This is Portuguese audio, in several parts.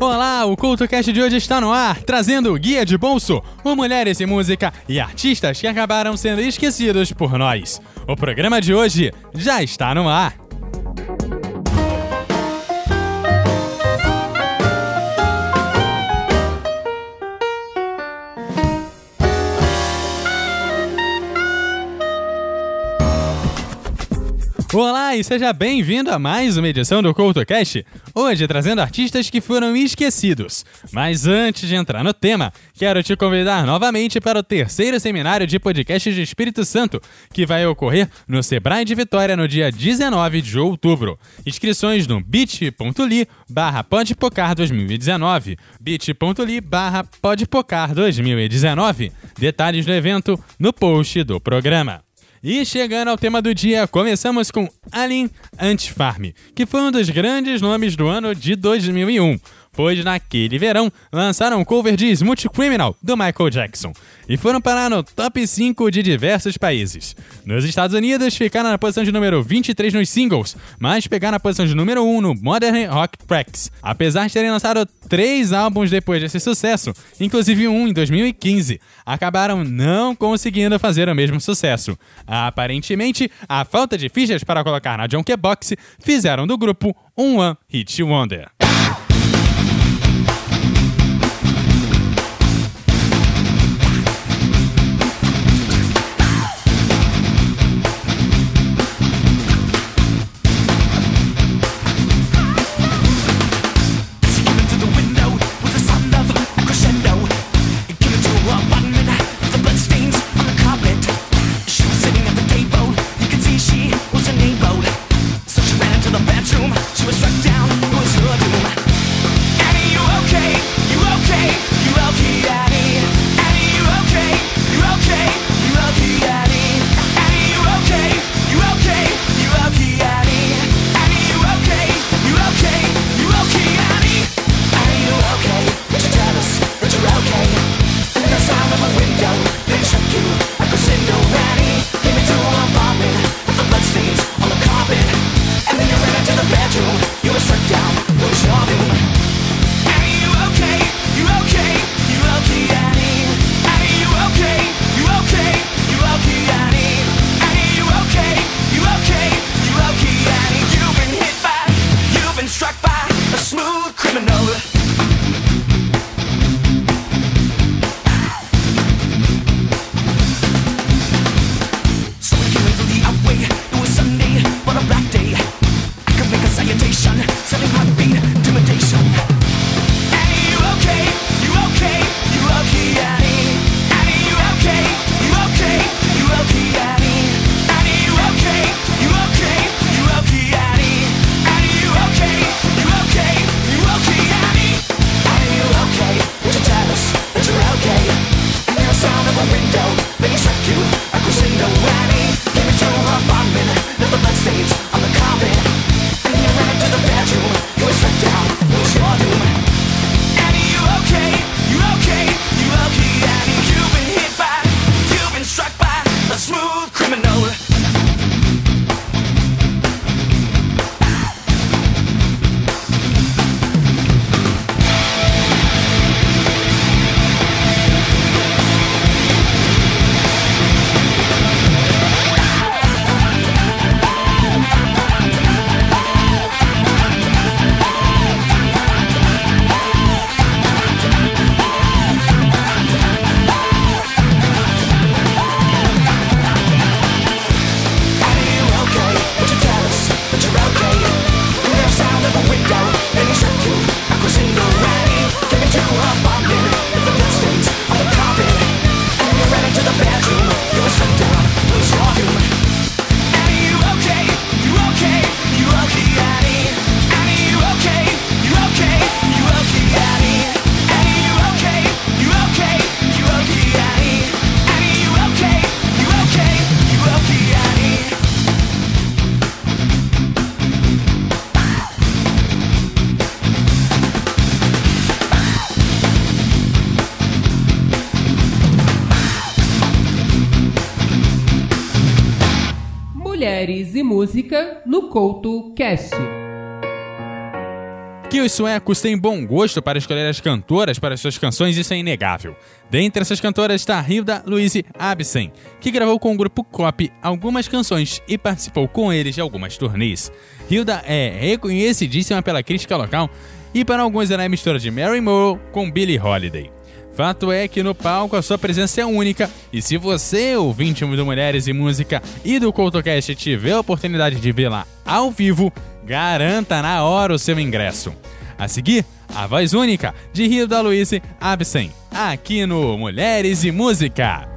Olá, o CultoCast de hoje está no ar, trazendo o Guia de Bolso, o Mulheres e Música e artistas que acabaram sendo esquecidos por nós. O programa de hoje já está no ar. Olá e seja bem-vindo a mais uma edição do CoutoCast, hoje trazendo artistas que foram esquecidos. Mas antes de entrar no tema, quero te convidar novamente para o terceiro seminário de podcast de Espírito Santo, que vai ocorrer no Sebrae de Vitória no dia 19 de outubro. Inscrições no bit.ly barra podpocar 2019, bit.ly barra podpocar 2019. Detalhes do evento no post do programa. E chegando ao tema do dia, começamos com Alien Antifarm, que foi um dos grandes nomes do ano de 2001 pois naquele verão lançaram um cover de Smooth Criminal do Michael Jackson e foram parar no top 5 de diversos países. Nos Estados Unidos ficaram na posição de número 23 nos singles, mas pegaram na posição de número 1 no Modern Rock Tracks, apesar de terem lançado três álbuns depois desse sucesso, inclusive um em 2015, acabaram não conseguindo fazer o mesmo sucesso. Aparentemente, a falta de fichas para colocar na Junkbox fizeram do grupo um One Hit Wonder. Couto. Que os suecos têm bom gosto para escolher as cantoras para suas canções, isso é inegável. Dentre essas cantoras está Hilda Louise Absen, que gravou com o grupo Cop algumas canções e participou com eles de algumas turnês. Hilda é reconhecidíssima pela crítica local e para alguns ela é mistura de Mary Moore com Billie Holiday. Fato é que no palco a sua presença é única e se você, ouvinte do Mulheres e Música e do CoutoCast, tiver a oportunidade de vê-la ao vivo, garanta na hora o seu ingresso. A seguir, a voz única de Rio da Luiz Absen, aqui no Mulheres e Música.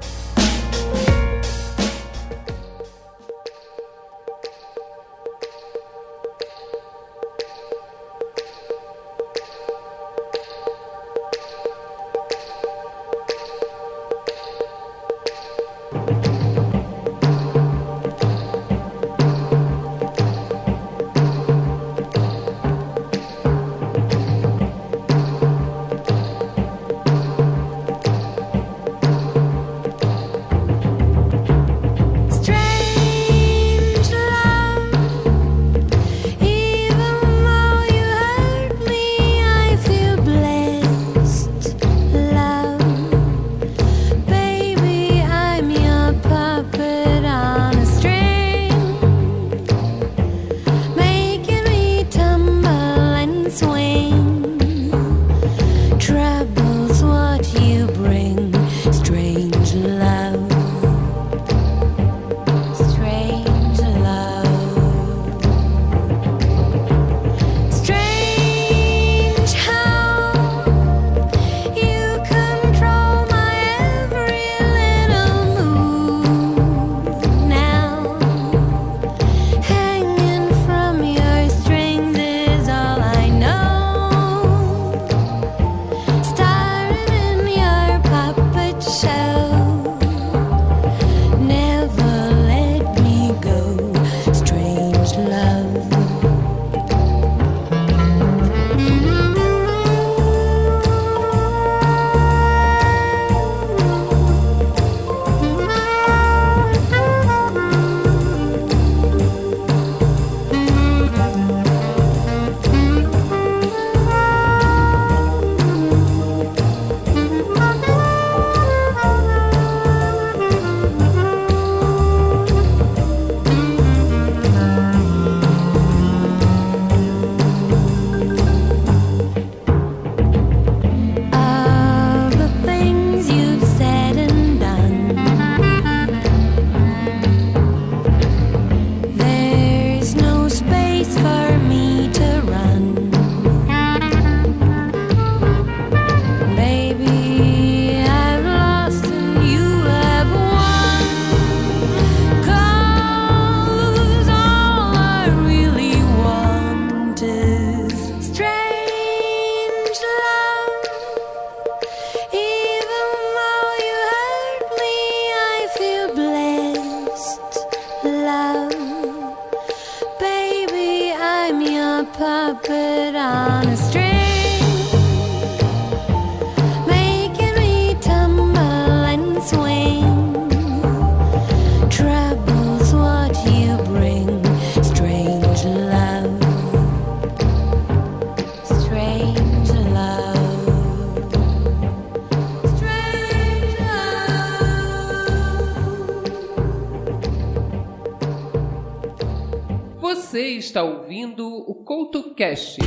Está ouvindo o CoutoCast.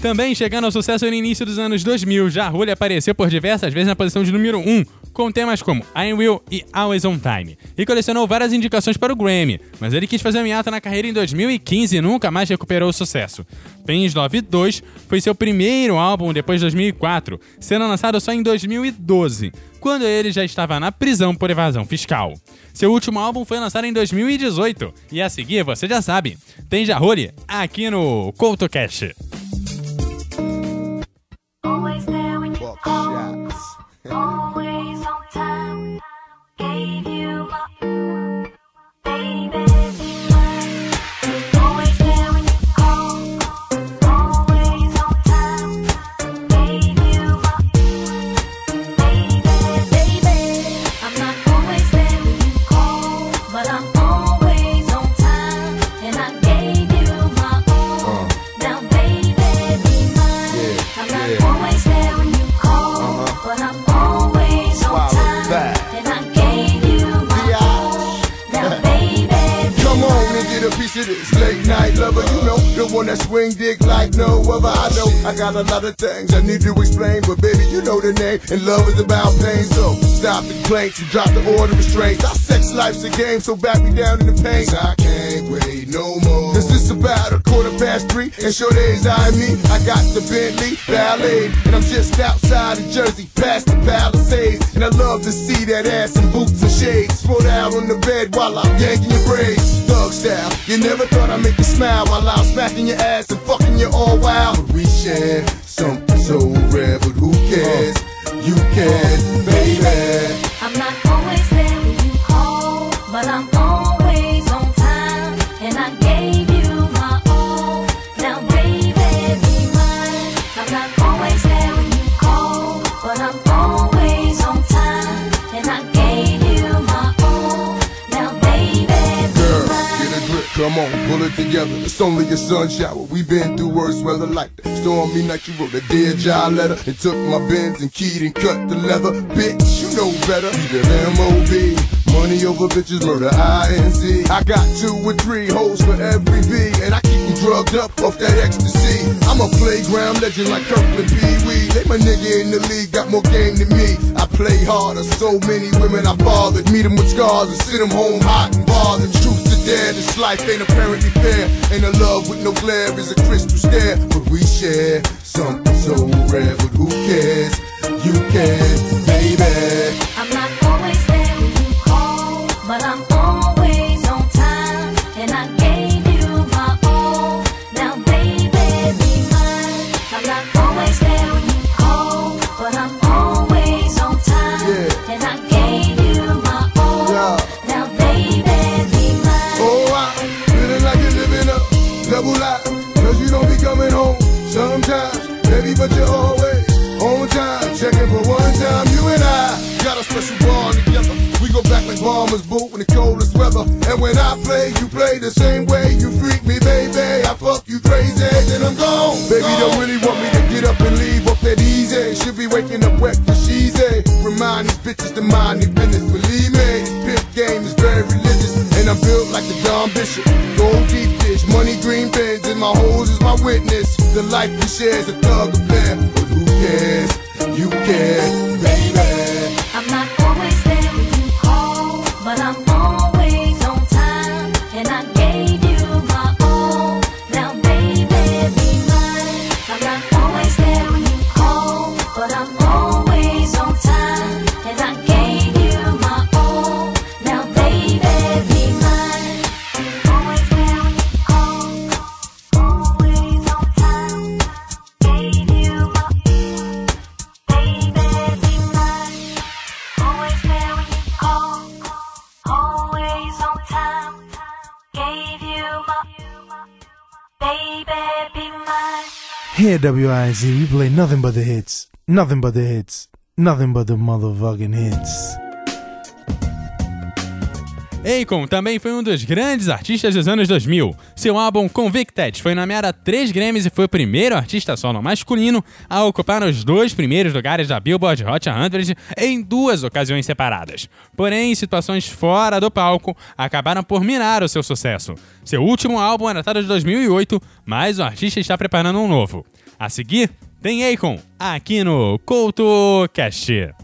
Também chegando ao sucesso no início dos anos 2000, Jarulli apareceu por diversas vezes na posição de número 1, com temas como I Will e Always On Time, e colecionou várias indicações para o Grammy, mas ele quis fazer um hiato na carreira em 2015 e nunca mais recuperou o sucesso. Pens Love 2 foi seu primeiro álbum depois de 2004, sendo lançado só em 2012, quando ele já estava na prisão por evasão fiscal. Seu último álbum foi lançado em 2018, e a seguir, você já sabe, tem Jarulli aqui no CoutoCast. Lot of things I need to explain, but baby, you know the name, and love is about pain. So stop the complaints and drop the order of restraints. Our sex life's a game, so back me down in the pain. I can't wait no more. Cause it's about a quarter past three, and sure days I me. I got the Bentley Ballet, and I'm just outside of Jersey, past the Palisades. And I love to see that ass in boots and shades. Spread out on the bed while I'm yanking your braids. Thug style, you never thought I'd make you smile while I'm smacking your ass and fucking you all wild. But we share something so rare, but who cares? You can, baby. I'm not together. It's only a sun shower. We been through worse weather like that. Stormy night, you wrote a dear job letter and took my bins and keyed and cut the leather. Bitch, you know better. Either M.O.B. Money over bitches, murder I.N.C. I got two or three hoes for every V, drugged up off that ecstasy. I'm a playground legend like Kirkland Pee Wee. They my nigga in the league, got more game than me. I play harder, so many women I bothered. Meet them with scars and send them home hot and bothered. Truth to dare, this life ain't apparently fair. Ain't a love with no glare is a crystal stare. But we share something so rare, but who cares? You can, baby. I'm not always there when you call, but I'm And when I play, you play the same way. You freak me, baby. I fuck you crazy, then I'm gone. Baby, don't really want me to get up and leave up that easy. Should be waking up wet for she's a. Remind these bitches to mind their business. Believe me, this pimp game is very religious. And I'm built like the Don Bishop. Gold deep dish, money green bins, and my hoes is my witness. The life we share is a thug affair. But who cares? You care, Here, WIZ, we play nothing but the hits. Nothing but the hits. Nothing but the motherfucking hits. Akon também foi um dos grandes artistas dos anos 2000. Seu álbum Convicted foi nomeado a três Grammys e foi o primeiro artista solo masculino a ocupar os dois primeiros lugares da Billboard Hot 100 em duas ocasiões separadas. Porém, situações fora do palco acabaram por minar o seu sucesso. Seu último álbum é datado de 2008, mas o artista está preparando um novo. A seguir, tem Akon aqui no CoutoCast.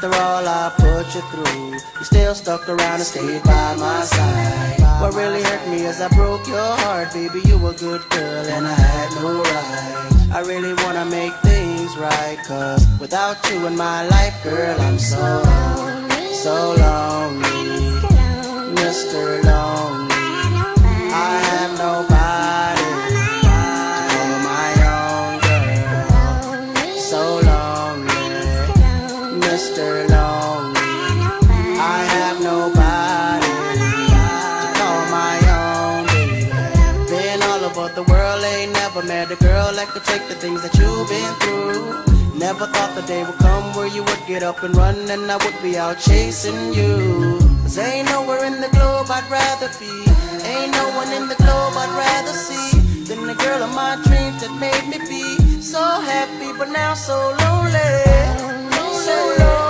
After all I put you through, you still stuck around and stayed by my side. What really hurt me is I broke your heart, baby. You were a good girl and I had no right. I really wanna make things right, cause without you in my life, girl, I'm so, so lonely. Mr. Lonely. The day would come where you would get up and run and I would be out chasing you. Cause ain't nowhere in the globe I'd rather be. Ain't no one in the globe I'd rather see than the girl of my dreams that made me be so happy, but now so lonely. So lonely.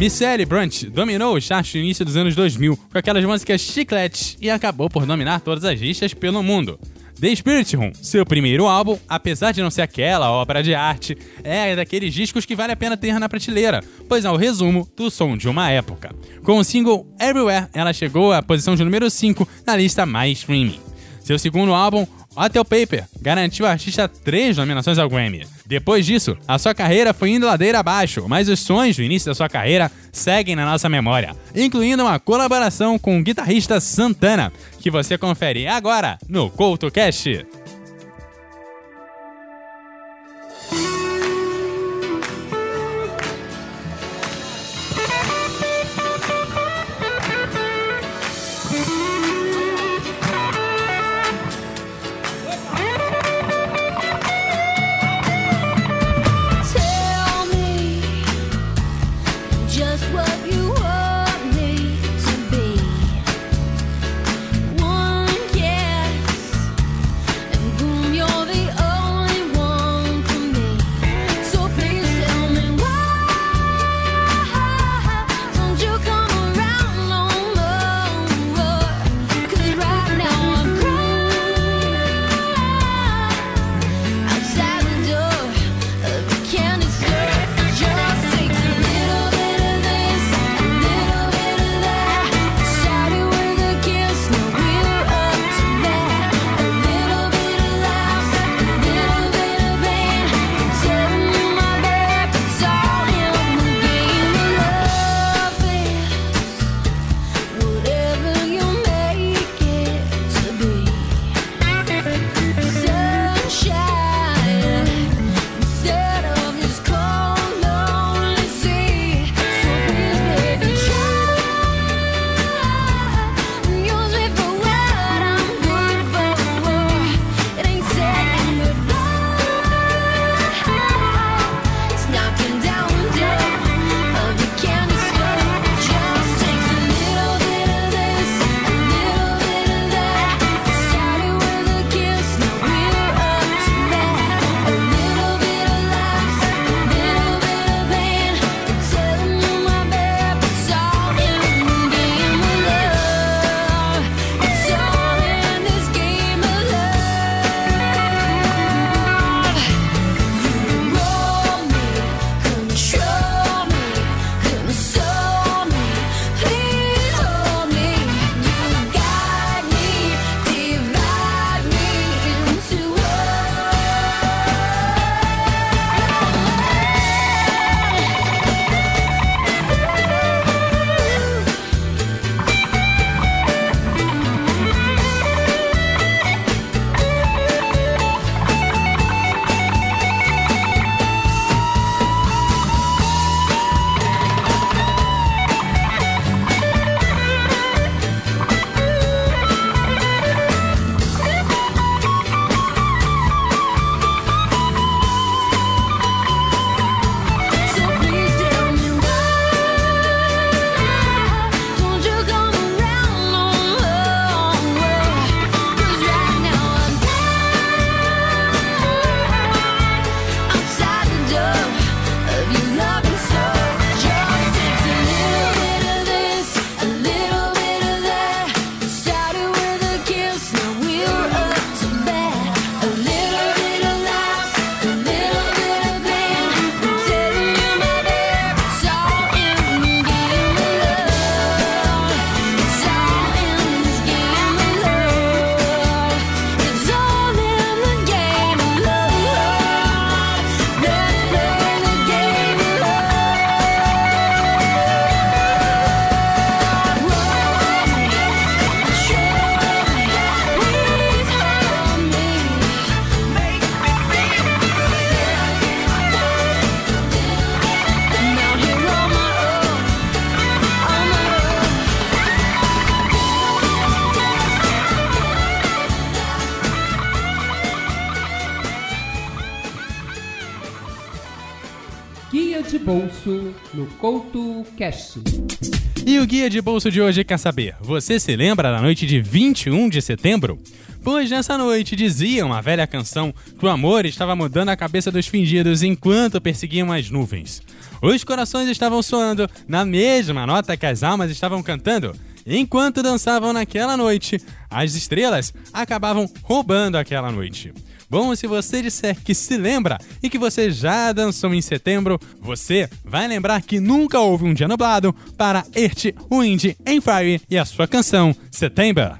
Michelle Brunt dominou o chart no início dos anos 2000 com aquelas músicas chicletes e acabou por dominar todas as listas pelo mundo. The Spirit Room, seu primeiro álbum, apesar de não ser aquela obra de arte, é daqueles discos que vale a pena ter na prateleira, pois é o resumo do som de uma época. Com o single Everywhere, ela chegou à posição de número 5 na lista mais streaming. Seu segundo álbum, Hotel Paper, garantiu ao artista três nominações ao Grammy. Depois disso, a sua carreira foi indo ladeira abaixo, mas os sonhos do início da sua carreira seguem na nossa memória, incluindo uma colaboração com o guitarrista Santana, que você confere agora no CoutoCast. Couto Cast. E o guia de bolso de hoje quer saber: você se lembra da noite de 21 de setembro? Pois nessa noite dizia uma velha canção que o amor estava mudando a cabeça dos fingidos enquanto perseguiam as nuvens. Os corações estavam soando na mesma nota que as almas estavam cantando. Enquanto dançavam naquela noite, as estrelas acabavam roubando aquela noite. Bom, se você disser que se lembra e que você já dançou em setembro, você vai lembrar que nunca houve um dia nublado para Earth, Wind Fire e a sua canção September.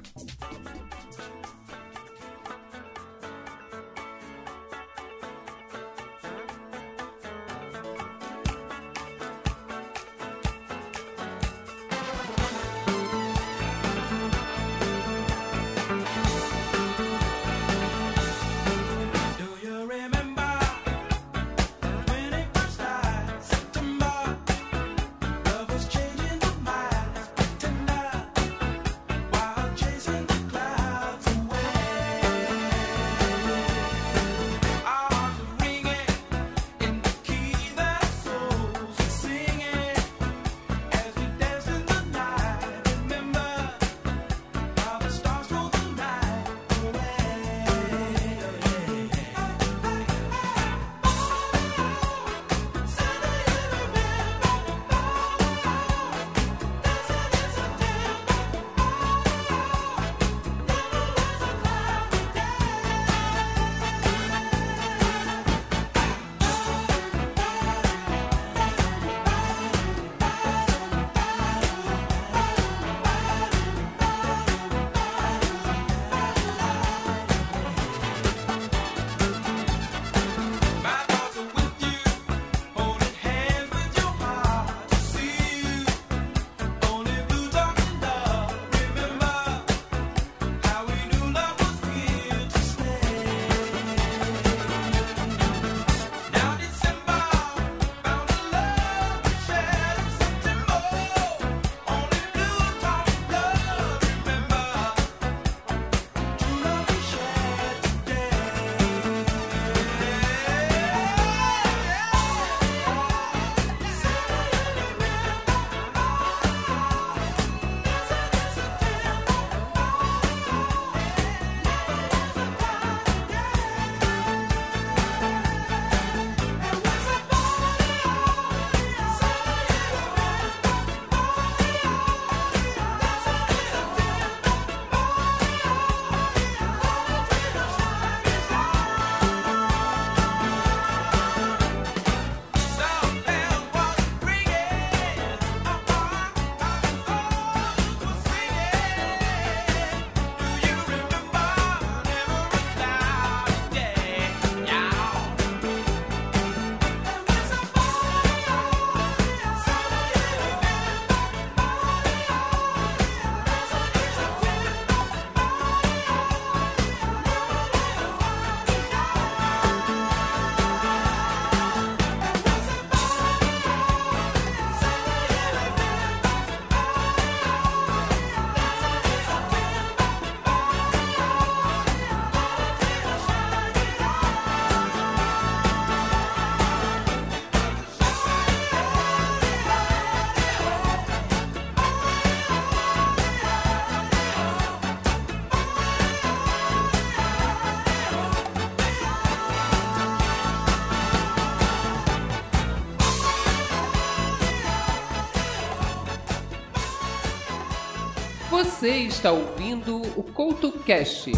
Você está ouvindo o Couto Cast.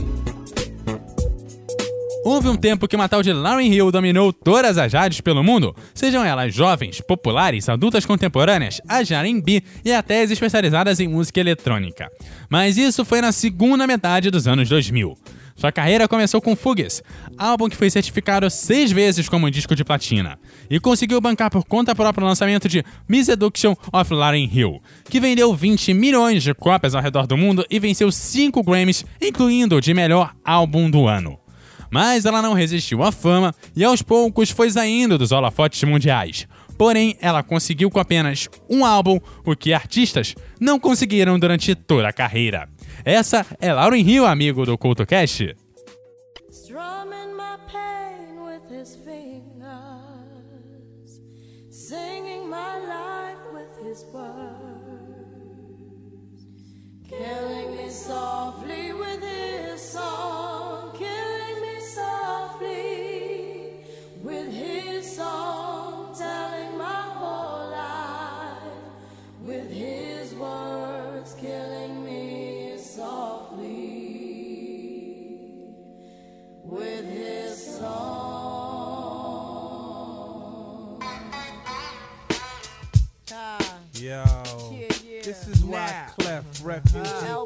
Houve um tempo que uma tal de Lauryn Hill dominou todas as rádios pelo mundo, sejam elas jovens, populares, adultas contemporâneas, as R&B e até as especializadas em música eletrônica. Mas isso foi na segunda metade dos anos 2000. Sua carreira começou com Fugues, álbum que foi certificado seis vezes como disco de platina, e conseguiu bancar por conta própria o lançamento de Miseduction of Lauryn Hill, que vendeu 20 milhões de cópias ao redor do mundo e venceu 5 Grammys, incluindo o de melhor álbum do ano. Mas ela não resistiu à fama e aos poucos foi saindo dos holofotes mundiais. Porém, ela conseguiu com apenas um álbum o que artistas não conseguiram durante toda a carreira. Essa é Lauryn Hill, amigo do CultoCast. strumming refuge. Uh,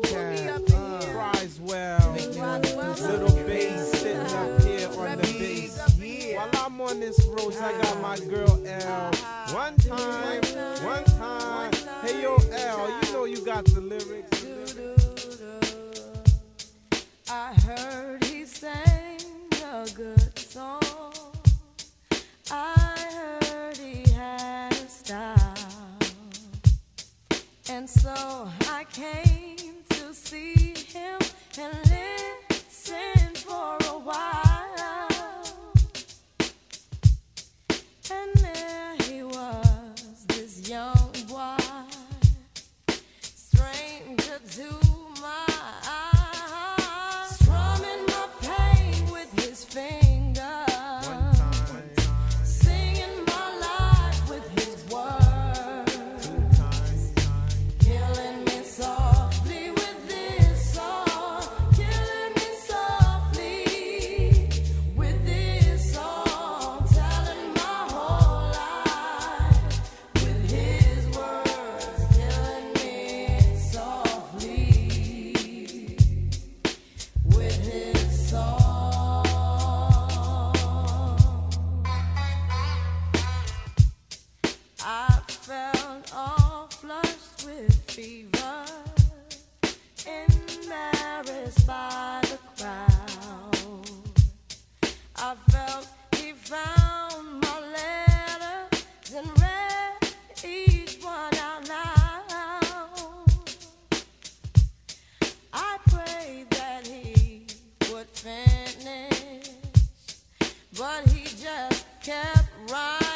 uh, well. Little sitting up here on the. While I'm on this road, I got my girl L. One time. but he just kept right.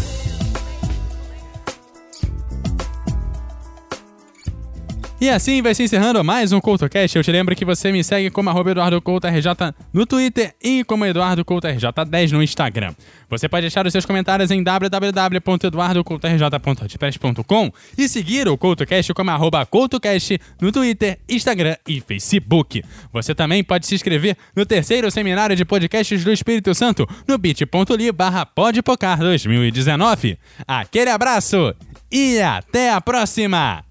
E assim vai se encerrando mais um CoutoCast. Eu te lembro que você me segue como EduardoCoutoRJ no Twitter e como EduardoCoutoRJ10 no Instagram. Você pode deixar os seus comentários em www.eduardocoutorj.wordpress.com e seguir o CoutoCast como arroba CoutoCast no Twitter, Instagram e Facebook. Você também pode se inscrever no terceiro seminário de podcasts do Espírito Santo no bit.ly barra podpocar 2019. Aquele abraço e até a próxima!